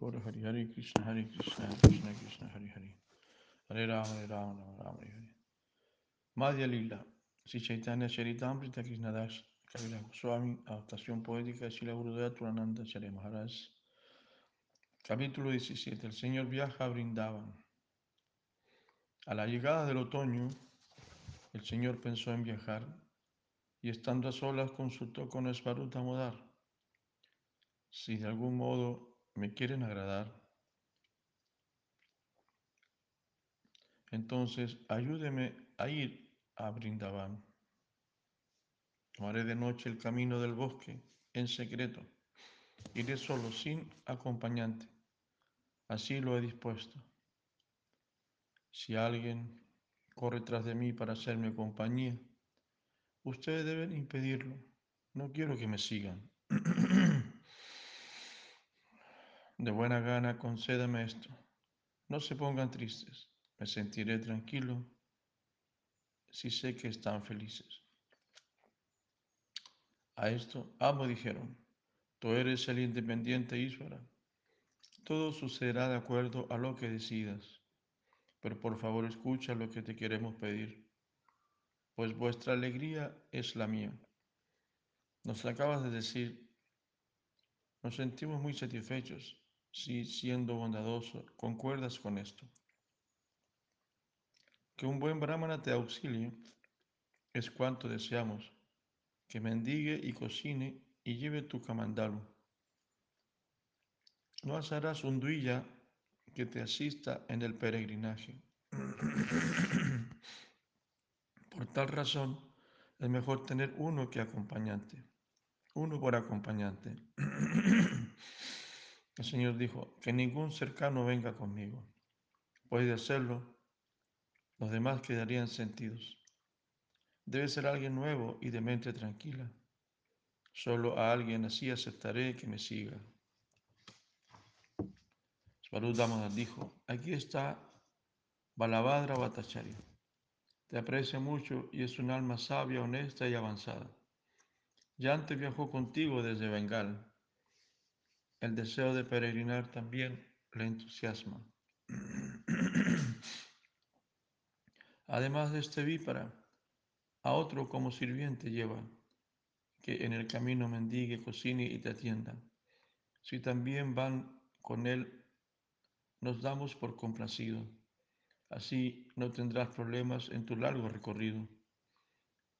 Hari Hari Krishna Hari Krishna Krishna Krishna Hari Hari Hare Rama Hare Rama Rama Rama Hare Hare. Madhya Lila Sri Chaitanya Charitamrita Krishna Das Goswami Adaptación Poética de Srila Gurudeva Turananda Maharaj. Capítulo 17 El Señor viaja a Brindavan A la llegada del otoño el Señor pensó en viajar y estando a solas consultó con Esvaruta Modar. Si de algún modo me quieren agradar, entonces ayúdeme a ir a Brindavan. Tomaré de noche el camino del bosque en secreto. Iré solo, sin acompañante. Así lo he dispuesto. Si alguien corre tras de mí para hacerme compañía, ustedes deben impedirlo. No quiero que me sigan. De buena gana, concédame esto. No se pongan tristes. Me sentiré tranquilo si sé que están felices. A esto, ambos dijeron, tú eres el independiente Isvara. Todo sucederá de acuerdo a lo que decidas. Pero por favor escucha lo que te queremos pedir, pues vuestra alegría es la mía. Nos acabas de decir, nos sentimos muy satisfechos si siendo bondadoso concuerdas con esto. Que un buen brahmana te auxilie es cuanto deseamos, que mendigue y cocine y lleve tu camandalu. No hallarás un duilla que te asista en el peregrinaje. Por tal razón, es mejor tener uno que acompañante, uno por acompañante. El Señor dijo, que ningún cercano venga conmigo. Puede hacerlo, los demás quedarían sentidos. Debe ser alguien nuevo y de mente tranquila. Solo a alguien así aceptaré que me siga. Svarudama dijo, aquí está Balabhadra Bhattacharya. Te aprecia mucho y es un alma sabia, honesta y avanzada. Ya antes viajó contigo desde Bengal el deseo de peregrinar también le entusiasma. Además de este vípara, a otro como sirviente lleva, que en el camino mendigue, cocine y te atienda. Si también van con él, nos damos por complacido. Así no tendrás problemas en tu largo recorrido.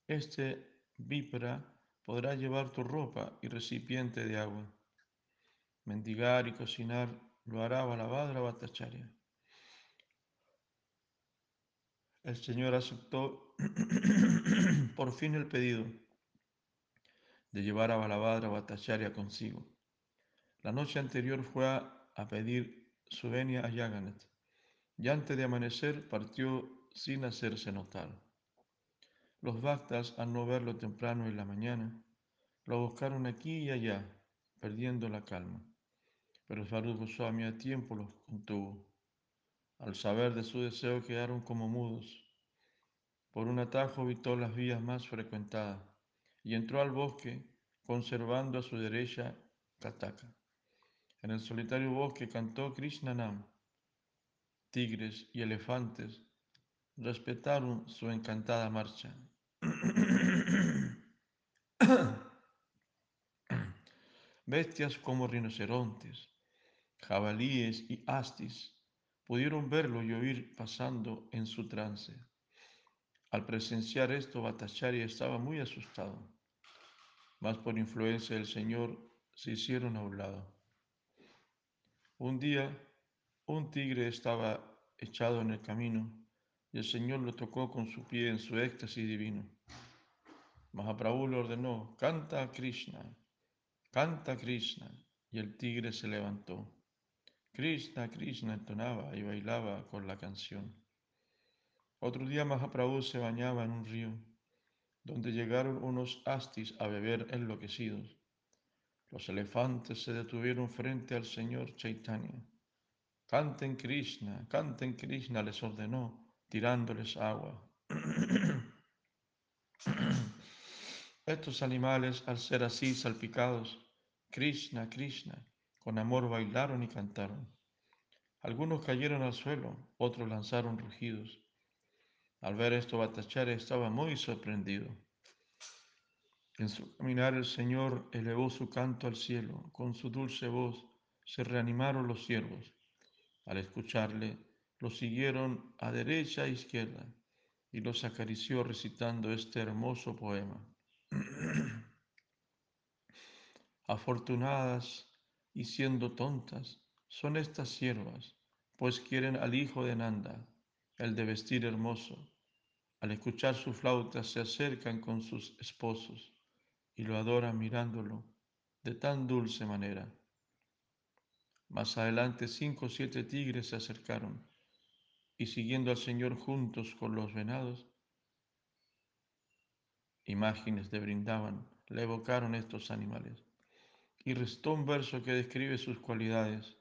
Este vípara podrá llevar tu ropa y recipiente de agua mendigar y cocinar lo hará Balabhadra Bhattacharya. El Señor aceptó por fin el pedido de llevar a Balabhadra Bhattacharya consigo. La noche anterior fue a, pedir su venia a Yaganet y antes de amanecer partió sin hacerse notar. Los bhaktas, al no verlo temprano en la mañana, lo buscaron aquí y allá, perdiendo la calma pero Svarup Goswami a tiempo los contuvo. Al saber de su deseo quedaron como mudos. Por un atajo evitó las vías más frecuentadas y entró al bosque conservando a su derecha Kataka. En el solitario bosque cantó Krishnanam. Tigres y elefantes respetaron su encantada marcha. Bestias como rinocerontes, jabalíes y astis pudieron verlo y oír pasando en su trance. Al presenciar esto, Bhattacharya estaba muy asustado, mas por influencia del Señor se hicieron a un lado. Un día, un tigre estaba echado en el camino y el Señor lo tocó con su pie en su éxtasis divino. Mahaprabhu le ordenó, canta a Krishna, canta a Krishna, y el tigre se levantó. Krishna, Krishna entonaba y bailaba con la canción. Otro día Mahaprabhu se bañaba en un río, donde llegaron unos astis a beber enloquecidos. Los elefantes se detuvieron frente al señor Chaitanya. Canten Krishna, canten Krishna, les ordenó, tirándoles agua. Estos animales, al ser así salpicados, Krishna, Krishna, Con amor bailaron y cantaron. Algunos cayeron al suelo, otros lanzaron rugidos. Al ver esto, Batachare estaba muy sorprendido. En su caminar el Señor elevó su canto al cielo, con su dulce voz se reanimaron los siervos. Al escucharle, lo siguieron a derecha e izquierda y los acarició recitando este hermoso poema. Afortunadas y siendo tontas son estas siervas, pues quieren al hijo de Nanda, el de vestir hermoso. Al escuchar su flauta se acercan con sus esposos y lo adoran mirándolo de tan dulce manera. Más adelante cinco o siete tigres se acercaron y siguiendo al Señor juntos con los venados, imágenes de brindaban, le evocaron estos animales. Y restó un verso que describe sus cualidades.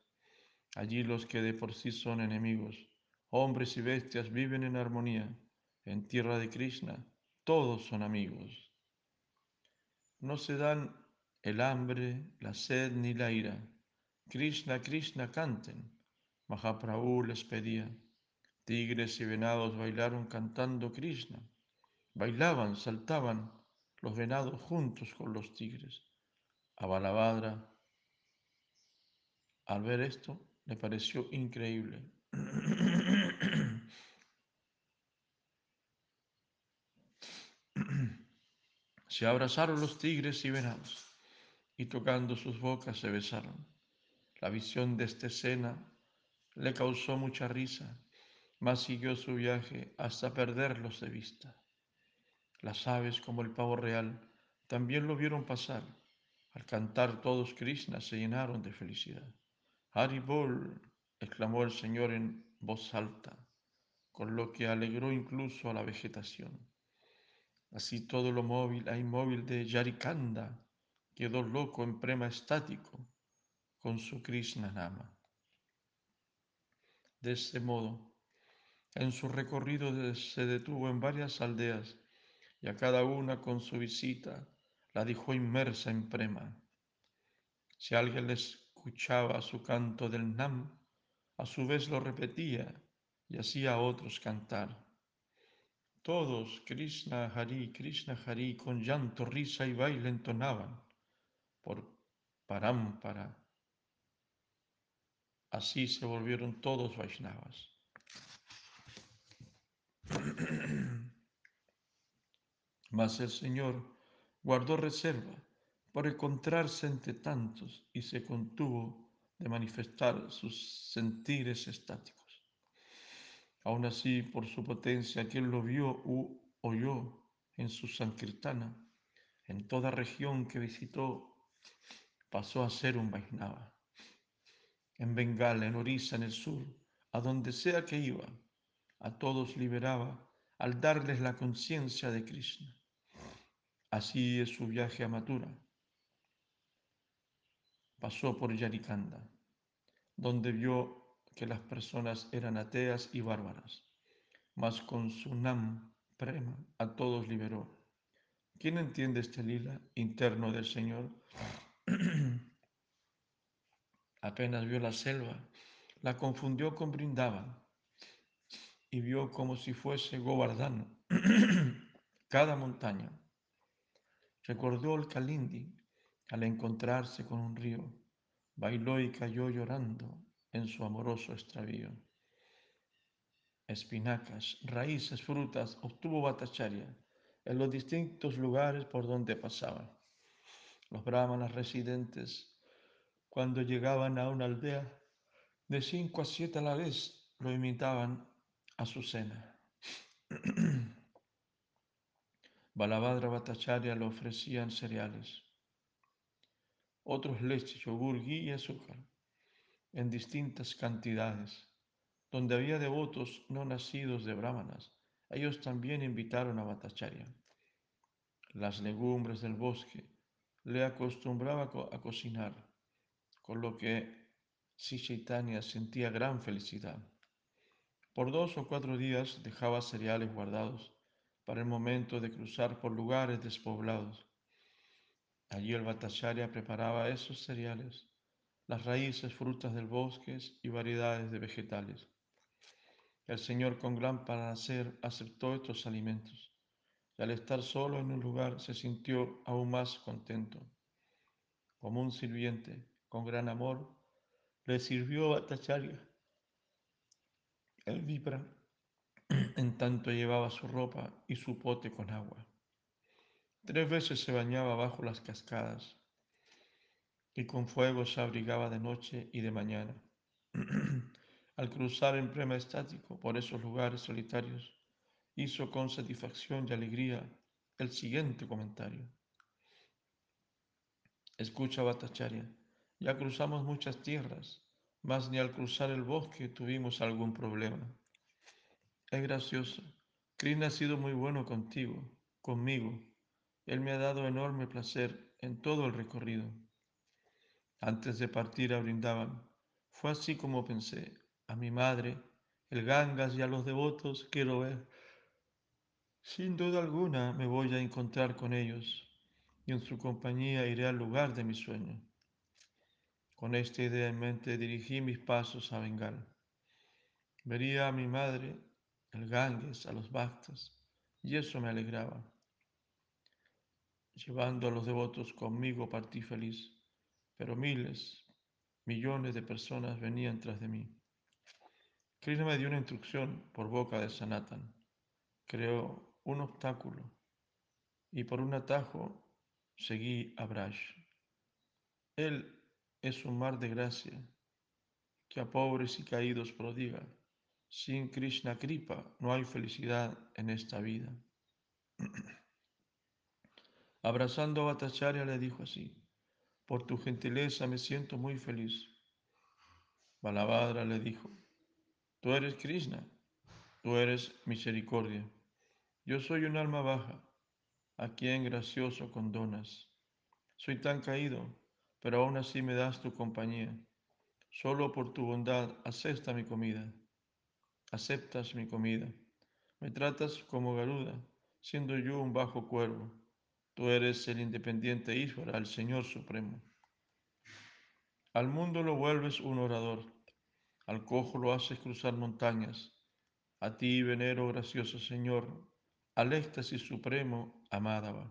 Allí los que de por sí son enemigos, hombres y bestias, viven en armonía. En tierra de Krishna, todos son amigos. No se dan el hambre, la sed ni la ira. Krishna, Krishna canten. Mahaprabhu les pedía. Tigres y venados bailaron cantando Krishna. Bailaban, saltaban los venados juntos con los tigres. A Balabhadra, al ver esto, le pareció increíble. Se abrazaron los tigres y venados y tocando sus bocas se besaron. La visión de esta escena le causó mucha risa, mas siguió su viaje hasta perderlos de vista. Las aves, como el pavo real, también lo vieron pasar al cantar todos Krishna se llenaron de felicidad. Haribol, exclamó el Señor en voz alta, con lo que alegró incluso a la vegetación. Así todo lo móvil e inmóvil de Yarikanda quedó loco en prema estático con su Krishna Nama. De este modo, en su recorrido se detuvo en varias aldeas y a cada una con su visita la dejó inmersa en prema. Si alguien le escuchaba su canto del Nam, a su vez lo repetía y hacía a otros cantar. Todos Krishna Hari, Krishna Hari con llanto, risa y baile entonaban por Parámpara. Así se volvieron todos Vaishnavas. Mas el Señor guardó reserva por encontrarse entre tantos y se contuvo de manifestar sus sentires estáticos. Aun así, por su potencia, quien lo vio u oyó en su Sankirtana, en toda región que visitó, pasó a ser un Vaisnava. En Bengala, en Orissa, en el sur, a donde sea que iba, a todos liberaba al darles la conciencia de Krishna. Así es su viaje a Mathura. Pasó por Yarikanda, donde vio que las personas eran ateas y bárbaras, mas con su nam prema a todos liberó. ¿Quién entiende este lila interno del Señor? Apenas vio la selva, la confundió con Brindavan y vio como si fuese Govardhana cada montaña Recordó el Kalindi al encontrarse con un río, bailó y cayó llorando en su amoroso extravío. Espinacas, raíces, frutas obtuvo Bhattacharya en los distintos lugares por donde pasaba. Los brahmanas residentes, cuando llegaban a una aldea, de cinco a siete a la vez lo imitaban a su cena. Balabhadra Bhattacharya le ofrecían cereales, otros leche, yogur, ghee y azúcar, en distintas cantidades. Donde había devotos no nacidos de brahmanas, ellos también invitaron a Bhattacharya. Las legumbres del bosque le acostumbraba a cocinar, con lo que Sri sentía gran felicidad. Por dos o cuatro días dejaba cereales guardados para el momento de cruzar por lugares despoblados. Allí el Bhattacharya preparaba esos cereales las raíces, frutas del bosque y variedades de vegetales. El Señor con gran placer aceptó estos alimentos y al estar solo en un lugar se sintió aún más contento. Como un sirviente, con gran amor, le sirvió a el vibra en tanto llevaba su ropa y su pote con agua. Tres veces se bañaba bajo las cascadas y con fuego se abrigaba de noche y de mañana. Al cruzar en prema estático por esos lugares solitarios, hizo con satisfacción y alegría el siguiente comentario. Escucha, Batacharya, ya cruzamos muchas tierras, mas ni al cruzar el bosque tuvimos algún problema. Es gracioso. Krishna ha sido muy bueno contigo, conmigo. Él me ha dado enorme placer en todo el recorrido. Antes de partir a Brindavan, fue así como pensé, a mi madre, el Gangas y a los devotos quiero ver. Sin duda alguna me voy a encontrar con ellos y en su compañía iré al lugar de mi sueño. Con esta idea en mente dirigí mis pasos a Bengal. Vería a mi madre, el Ganges, a los Bhaktas, y eso me alegraba. Llevando a los devotos conmigo partí feliz pero miles, millones de personas venían tras de mí. Krishna me dio una instrucción por boca de Sanatan. Creó un obstáculo y por un atajo seguí a Braj. Él es un mar de gracia que a pobres y caídos prodiga. Sin Krishna Kripa no hay felicidad en esta vida. Abrazando a Bhattacharya le dijo así, por tu gentileza me siento muy feliz. Balabhadra le dijo, tú eres Krishna, tú eres misericordia. Yo soy un alma baja, a quien gracioso condonas. Soy tan caído, pero aún así me das tu compañía. Solo por tu bondad acepta mi comida. Aceptas mi comida. Me tratas como Garuda, siendo yo un bajo cuervo. Tú eres el independiente Ísvara, el Señor Supremo. Al mundo lo vuelves un orador, al cojo lo haces cruzar montañas. A ti venero, gracioso Señor, al éxtasis supremo, Amádaba.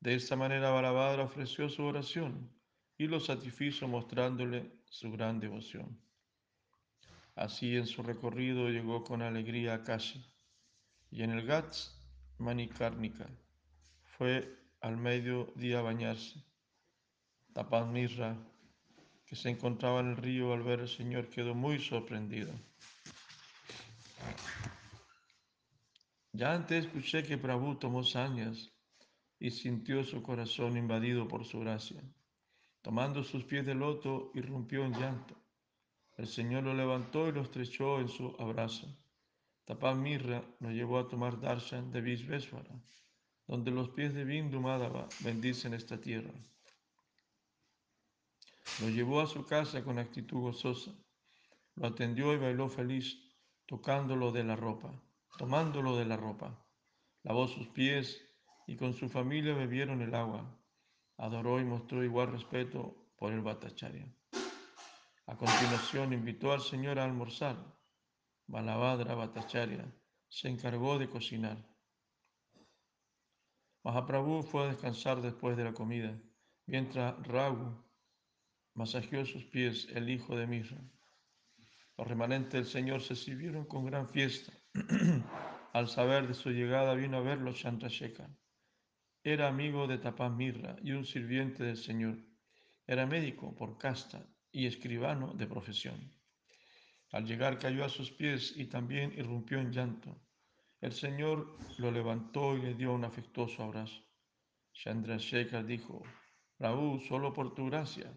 De esta manera Balabhadra ofreció su oración y lo satisfizo mostrándole su gran devoción. Así en su recorrido llegó con alegría a Kashi y en el Gats Manikarnika fue al mediodía a bañarse. Tapán Mirra, que se encontraba en el río al ver al Señor, quedó muy sorprendido. Ya antes escuché que Prabhu tomó sañas y sintió su corazón invadido por su gracia. Tomando sus pies de loto, irrumpió en llanto. El Señor lo levantó y lo estrechó en su abrazo. Tapán Mirra lo llevó a tomar darshan de Visvesvara donde los pies de Bindu Madhava bendicen esta tierra. Lo llevó a su casa con actitud gozosa, lo atendió y bailó feliz, tocándolo de la ropa, tomándolo de la ropa. Lavó sus pies y con su familia bebieron el agua. Adoró y mostró igual respeto por el Bhattacharya. A continuación invitó al Señor a almorzar. Balabhadra Bhattacharya se encargó de cocinar. Mahaprabhu fue a descansar después de la comida, mientras Raghu masajeó sus pies, el hijo de Mirra. Los remanentes del Señor se sirvieron con gran fiesta. Al saber de su llegada vino a verlo Chandrasekhar. Era amigo de Tapán Mirra y un sirviente del Señor. Era médico por casta y escribano de profesión. Al llegar cayó a sus pies y también irrumpió en llanto. El Señor lo levantó y le dio un afectuoso abrazo. Chandrasekhar dijo, Raúl, solo por tu gracia,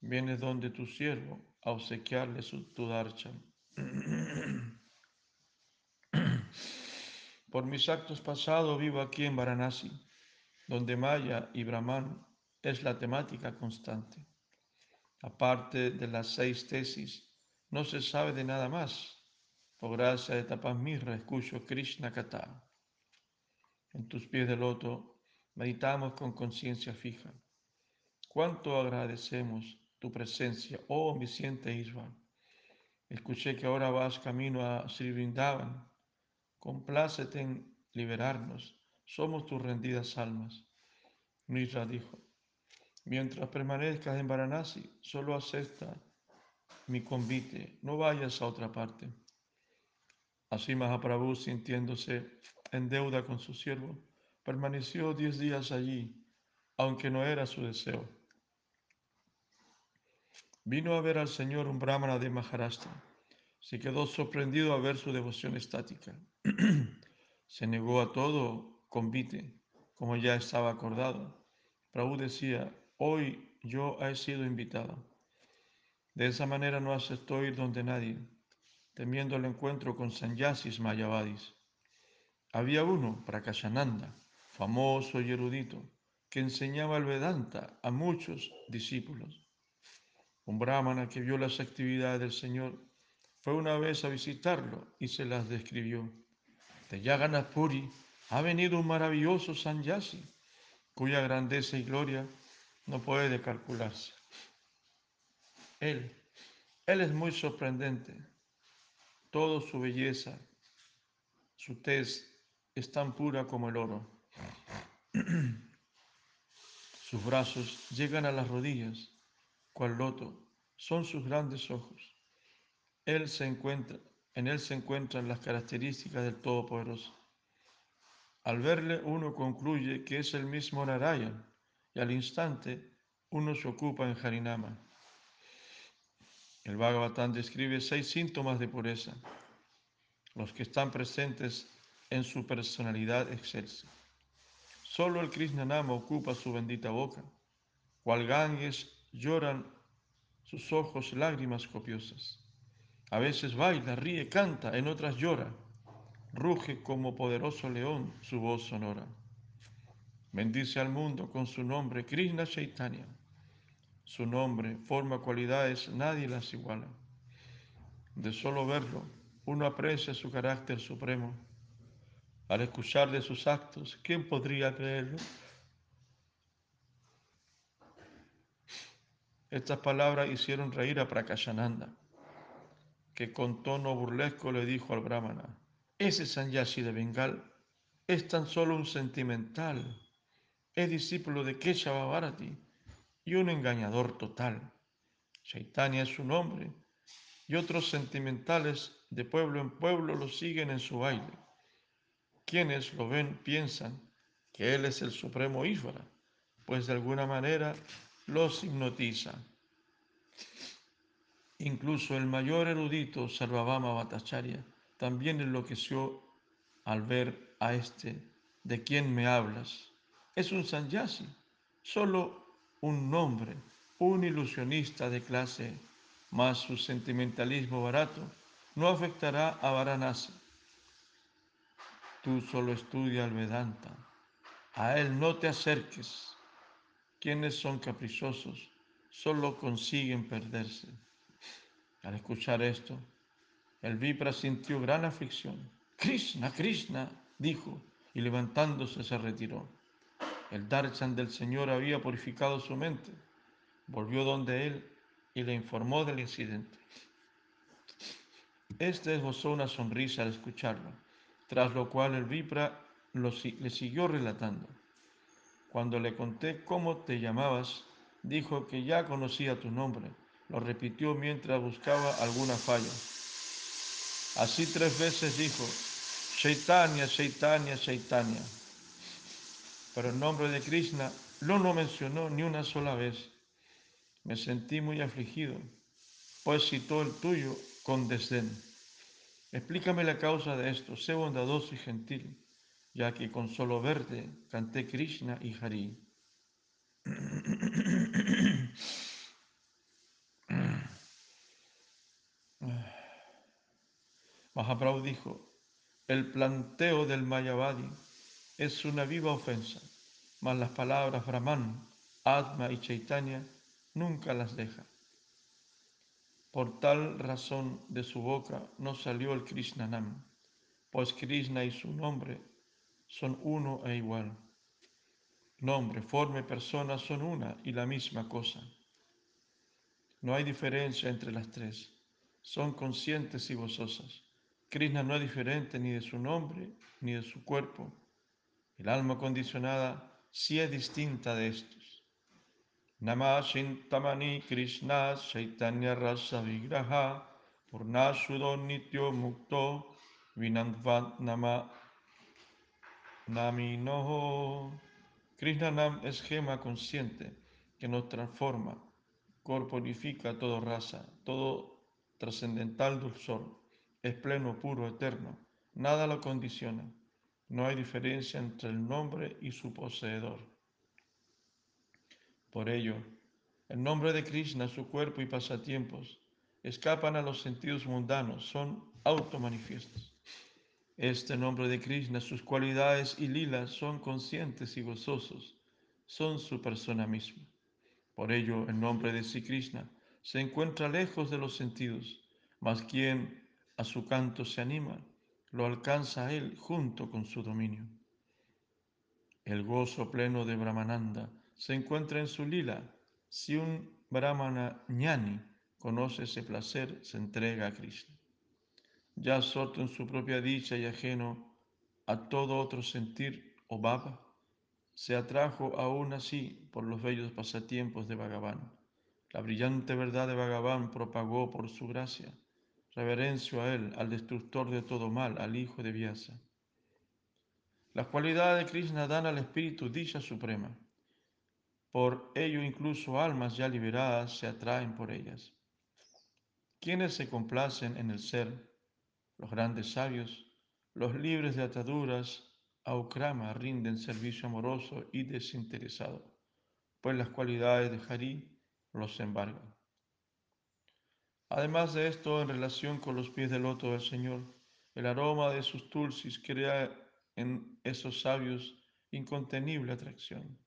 vienes donde tu siervo a obsequiarle su tu por mis actos pasados vivo aquí en Varanasi, donde Maya y Brahman es la temática constante. Aparte de las seis tesis, no se sabe de nada más por gracia de Tapamirra escucho Krishna Kata. En tus pies de loto meditamos con conciencia fija. Cuánto agradecemos tu presencia, oh omnisciente Isva. Escuché que ahora vas camino a Sri Vrindavan. Complácete en liberarnos. Somos tus rendidas almas. Mishra dijo, mientras permanezcas en Varanasi, solo acepta mi convite, no vayas a otra parte. Así Mahaprabhu, sintiéndose en deuda con su siervo, permaneció diez días allí, aunque no era su deseo. Vino a ver al Señor un brahmana de Maharashtra. Se quedó sorprendido a ver su devoción estática. Se negó a todo convite, como ya estaba acordado. Prabhu decía, hoy yo he sido invitado. De esa manera no aceptó ir donde nadie, temiendo el encuentro con sanyasis mayavadis. Había uno, Prakashananda, famoso y erudito, que enseñaba el Vedanta a muchos discípulos. Un brahmana que vio las actividades del Señor fue una vez a visitarlo y se las describió. De Yagannath Puri ha venido un maravilloso sanyasi, cuya grandeza y gloria no puede calcularse. Él, Él es muy sorprendente. Toda su belleza, su tez es tan pura como el oro. Sus brazos llegan a las rodillas, cual loto, son sus grandes ojos. Él se encuentra, en él se encuentran las características del Todopoderoso. Al verle uno concluye que es el mismo Narayan y al instante uno se ocupa en Harinama. El Bhagavatam describe seis síntomas de pureza, los que están presentes en su personalidad excelsa. Solo el Krishnanama ocupa su bendita boca, cual Ganges lloran sus ojos lágrimas copiosas. A veces baila, ríe, canta, en otras llora, ruge como poderoso león su voz sonora. Bendice al mundo con su nombre, Krishna Chaitanya su nombre, forma, cualidades, nadie las iguala. De solo verlo, uno aprecia su carácter supremo. Al escuchar de sus actos, ¿quién podría creerlo? Estas palabras hicieron reír a Prakashananda, que con tono burlesco le dijo al brahmana, ese Sanyasi de Bengal es tan solo un sentimental, es discípulo de Keshava Bharati y un engañador total. Chaitanya es su nombre y otros sentimentales de pueblo en pueblo lo siguen en su baile. Quienes lo ven piensan que él es el supremo Ishvara, pues de alguna manera los hipnotiza. Incluso el mayor erudito Sarvabhama Bhattacharya también enloqueció al ver a este de quien me hablas. Es un sanyasi, solo un nombre, un ilusionista de clase, mas su sentimentalismo barato no afectará a Varanasi. Tú solo estudia el Vedanta, a él no te acerques. Quienes son caprichosos solo consiguen perderse. Al escuchar esto, el Vipra sintió gran aflicción. Krishna, Krishna, dijo, y levantándose se retiró. El darshan del Señor había purificado su mente. Volvió donde él y le informó del incidente. Este esbozó una sonrisa al escucharlo, tras lo cual el Vipra le siguió relatando. Cuando le conté cómo te llamabas, dijo que ya conocía tu nombre. Lo repitió mientras buscaba alguna falla. Así tres veces dijo, Chaitanya, Chaitanya, Chaitanya pero el nombre de Krishna no lo mencionó ni una sola vez. Me sentí muy afligido, pues citó el tuyo con desdén. Explícame la causa de esto, sé bondadoso y gentil, ya que con solo verte canté Krishna y Hari. Mahaprabhu dijo, el planteo del Mayavadi es una viva ofensa, mas las palabras Brahman, Atma y Chaitanya nunca las deja. Por tal razón de su boca no salió el Krishnanam, pues Krishna y su nombre son uno e igual. Nombre, forma y persona son una y la misma cosa. No hay diferencia entre las tres. Son conscientes y gozosas. Krishna no es diferente ni de su nombre ni de su cuerpo. El alma condicionada sí es distinta de estos. Nama Shintamani Krishna Chaitanya Rasa Vigraha Purnashudo Nityo Mukto Vinandvat Nama Naminoho. Krishna Nam es gema consciente que nos transforma, corporifica todo raza, todo trascendental dulzor, es pleno, puro, eterno, nada lo condiciona, no hay diferencia entre el nombre y su poseedor. Por ello, el nombre de Krishna, su cuerpo y pasatiempos escapan a los sentidos mundanos, son automanifiestos. Este nombre de Krishna, sus cualidades y lilas son conscientes y gozosos, son su persona misma. Por ello, el nombre de Sri Krishna se encuentra lejos de los sentidos, mas quien a su canto se anima, lo alcanza él junto con su dominio. El gozo pleno de Brahmananda se encuentra en su lila. Si un Brahmana ñani conoce ese placer, se entrega a Krishna. Ya absorto en su propia dicha y ajeno a todo otro sentir o baba, se atrajo aún así por los bellos pasatiempos de Bhagavan. La brillante verdad de Bhagavan propagó por su gracia reverencio a él, al destructor de todo mal, al hijo de Vyasa. Las cualidades de Krishna dan al espíritu dicha suprema. Por ello incluso almas ya liberadas se atraen por ellas. Quienes se complacen en el ser, los grandes sabios, los libres de ataduras, a Ukrama rinden servicio amoroso y desinteresado, pues las cualidades de Hari los embargan. Además de esto, en relación con los pies del loto del Señor, el aroma de sus tulsis crea en esos sabios incontenible atracción.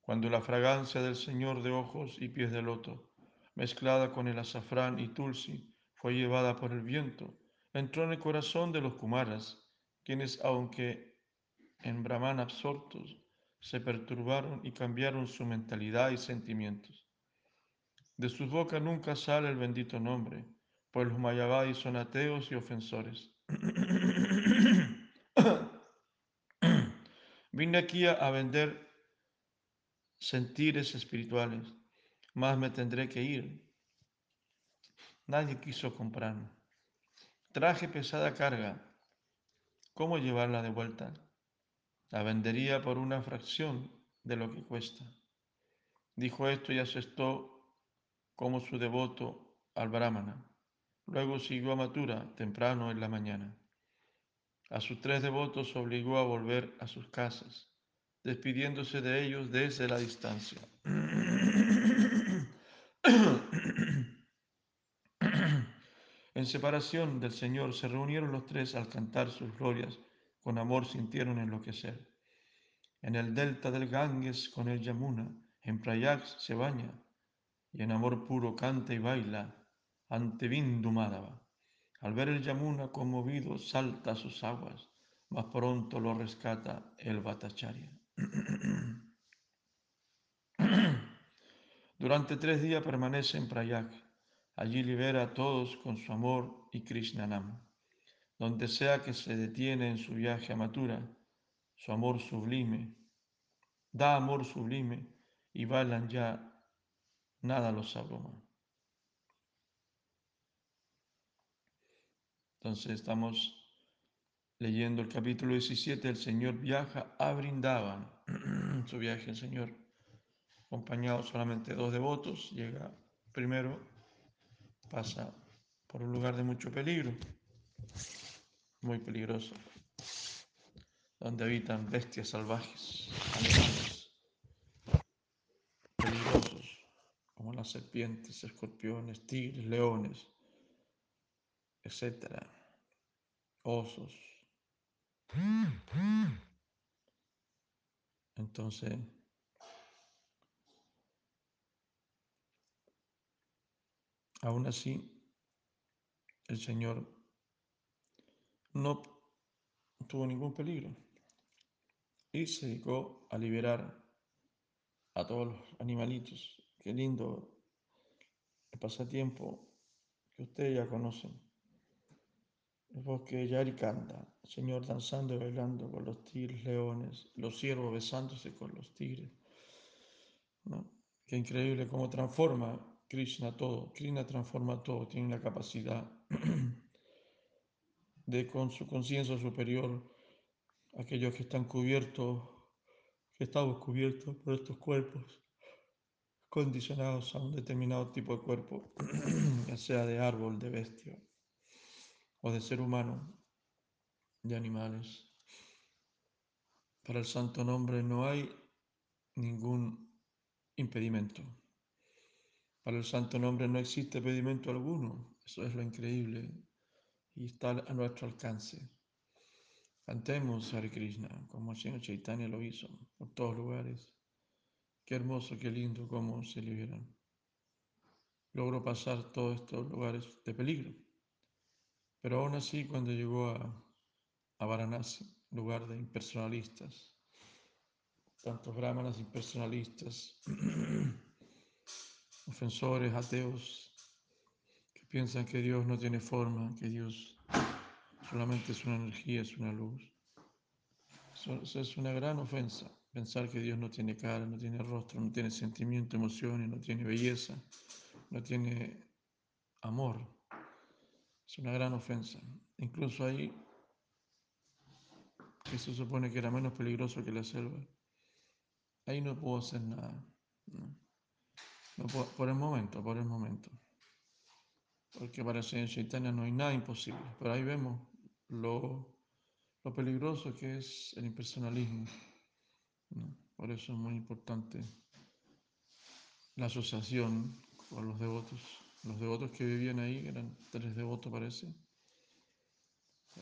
Cuando la fragancia del Señor de ojos y pies de loto, mezclada con el azafrán y tulsi, fue llevada por el viento, entró en el corazón de los Kumaras, quienes, aunque en Brahman absortos, se perturbaron y cambiaron su mentalidad y sentimientos. De sus bocas nunca sale el bendito nombre, pues los mayavadis son ateos y ofensores. Vine aquí a vender sentires espirituales, más me tendré que ir. Nadie quiso comprarme. Traje pesada carga. ¿Cómo llevarla de vuelta? La vendería por una fracción de lo que cuesta. Dijo esto y asestó como su devoto al Brahmana. Luego siguió a Matura temprano en la mañana. A sus tres devotos obligó a volver a sus casas, despidiéndose de ellos desde la distancia. En separación del Señor se reunieron los tres al cantar sus glorias, con amor sintieron enloquecer. En el delta del Ganges con el Yamuna, en Prayag se baña, y en amor puro canta y baila ante Bindu Madhava. Al ver el Yamuna conmovido salta a sus aguas, más pronto lo rescata el Bhattacharya. Durante tres días permanece en Prayag. Allí libera a todos con su amor y Krishnanam. Donde sea que se detiene en su viaje a Matura, su amor sublime, da amor sublime y bailan ya, nada los abruma. Entonces estamos leyendo el capítulo 17, el Señor viaja a Brindavan, su viaje el Señor, acompañado solamente de dos devotos, llega primero, pasa por un lugar de mucho peligro, muy peligroso, donde habitan bestias salvajes, peligrosos, como las serpientes, escorpiones, tigres, leones, etcétera, osos. Entonces, aún así, el Señor no tuvo ningún peligro y se dedicó a liberar a todos los animalitos. Qué lindo el pasatiempo que ustedes ya conocen. El bosque de Yarikanda, el Señor danzando y bailando con los tigres, leones, los ciervos besándose con los tigres. Qué increíble cómo transforma Krishna todo. Krishna transforma todo, tiene la capacidad de con su conciencia superior, aquellos que están cubiertos, que estamos cubiertos por estos cuerpos, condicionados a un determinado tipo de cuerpo, ya sea de árbol, de bestia o de ser humano, de animales. Para el santo nombre no hay ningún impedimento. Para el santo nombre no existe impedimento alguno. Eso es lo increíble y está a nuestro alcance. Cantemos Hare Krishna como el Chaitanya lo hizo por todos lugares. Qué hermoso, qué lindo cómo se liberan. Logró pasar todos estos lugares de peligro. Pero aún así, cuando llegó a, a Varanasi, lugar de impersonalistas, tantos brahmanas impersonalistas, ofensores, ateos, que piensan que Dios no tiene forma, que Dios solamente es una energía, es una luz. Eso es una gran ofensa, pensar que Dios no tiene cara, no tiene rostro, no tiene sentimiento, emociones, no tiene belleza, no tiene amor. Es una gran ofensa. Incluso ahí, que se supone que era menos peligroso que la selva, ahí no puedo hacer nada. No. por el momento, por el momento. Porque para Señor Chaitanya no hay nada imposible. Pero ahí vemos lo, lo peligroso que es el impersonalismo. Por eso es muy importante la asociación con los devotos. Los devotos que vivían ahí, eran tres devotos parece,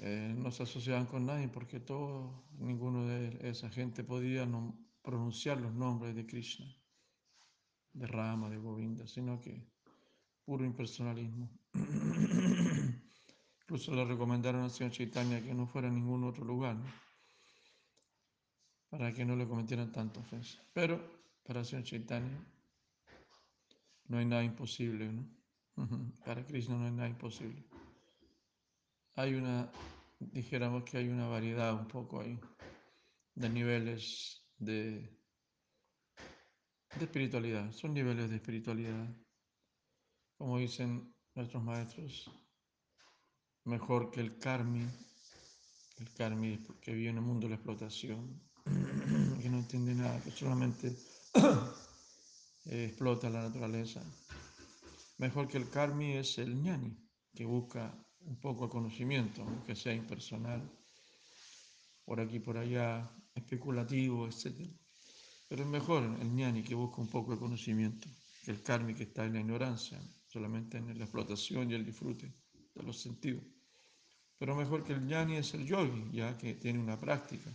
eh, no se asociaban con nadie porque todo, ninguno de esa gente podía pronunciar los nombres de Krishna, de Rama, de Govinda, sino que puro impersonalismo. Incluso le recomendaron al señor Chaitanya que no fuera a ningún otro lugar, para que no le cometieran tanta ofensa. Pero para señor Chaitanya no hay nada imposible, ¿no? Para Krishna no hay nada imposible. Hay una, dijéramos que hay una variedad un poco ahí de niveles de, de espiritualidad. Son niveles de espiritualidad. Como dicen nuestros maestros, mejor que el karmi, el karmi que vive en el mundo de la explotación, que no entiende nada, que solamente explota la naturaleza. Mejor que el karmi es el ñani, que busca un poco de conocimiento, aunque sea impersonal, por aquí, por allá, especulativo, etc. Pero es mejor el ñani que busca un poco de conocimiento que el karmi que está en la ignorancia, solamente en la explotación y el disfrute de los sentidos. Pero mejor que el ñani es el yogi, ya que tiene una práctica,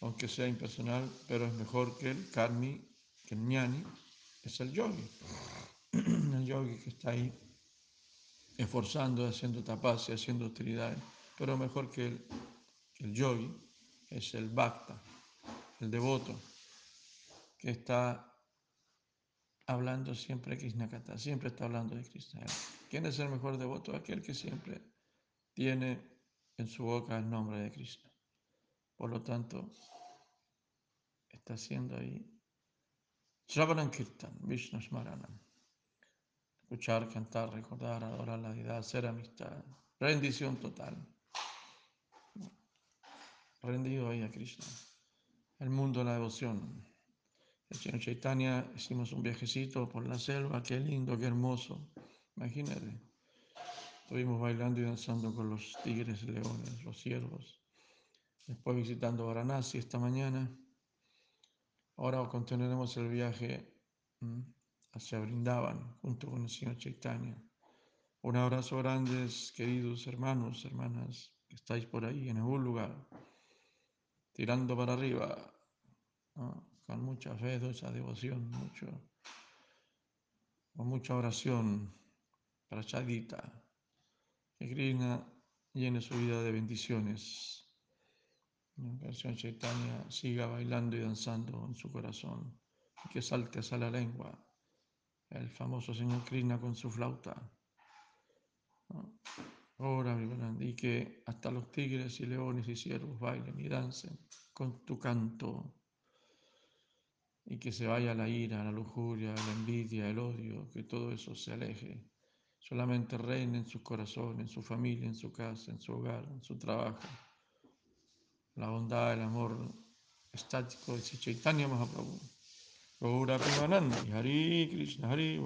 aunque sea impersonal, pero es mejor que el karmi, que el ñani es el yogi. El yogi que está ahí esforzando, haciendo tapas y haciendo austeridades, pero mejor que el, el yogi es el bhakta, el devoto, que está hablando siempre de Krishna Kata, siempre está hablando de Krishna. ¿Quién es el mejor devoto? Aquel que siempre tiene en su boca el nombre de Krishna. Por lo tanto, está haciendo ahí Shravanam Kirtan, Vishnu Smaranam. Escuchar, cantar, recordar, adorar la deidad, hacer amistad, rendición total. Rendido ahí a Krishna. El mundo de la devoción. El Señor Chaitanya hicimos un viajecito por la selva, qué lindo, qué hermoso. Imagínate. Estuvimos bailando y danzando con los tigres, leones, los ciervos. Después visitando Varanasi esta mañana. Ahora continuaremos el viaje hacia Brindavan junto con el Señor Chaitanya. Un abrazo grande, queridos hermanos, hermanas, que estáis por ahí en algún lugar, tirando para arriba, con mucha fe, mucha devoción, mucho, con mucha oración, para Chadita que Krishna llene su vida de bendiciones. Señor Chaitanya siga bailando y danzando en su corazón y que salte a la lengua el famoso señor Krishna con su flauta. Ahora, y que hasta los tigres y leones y ciervos bailen y dancen con tu canto. Y que se vaya la ira, la lujuria, la envidia, el odio, que todo eso se aleje. Solamente reine en su corazón, en su familia, en su casa, en su hogar, en su trabajo. La bondad, el amor estático de Chaitanya Mahaprabhu. Gaura Premanandi, Hari Krishna, Hari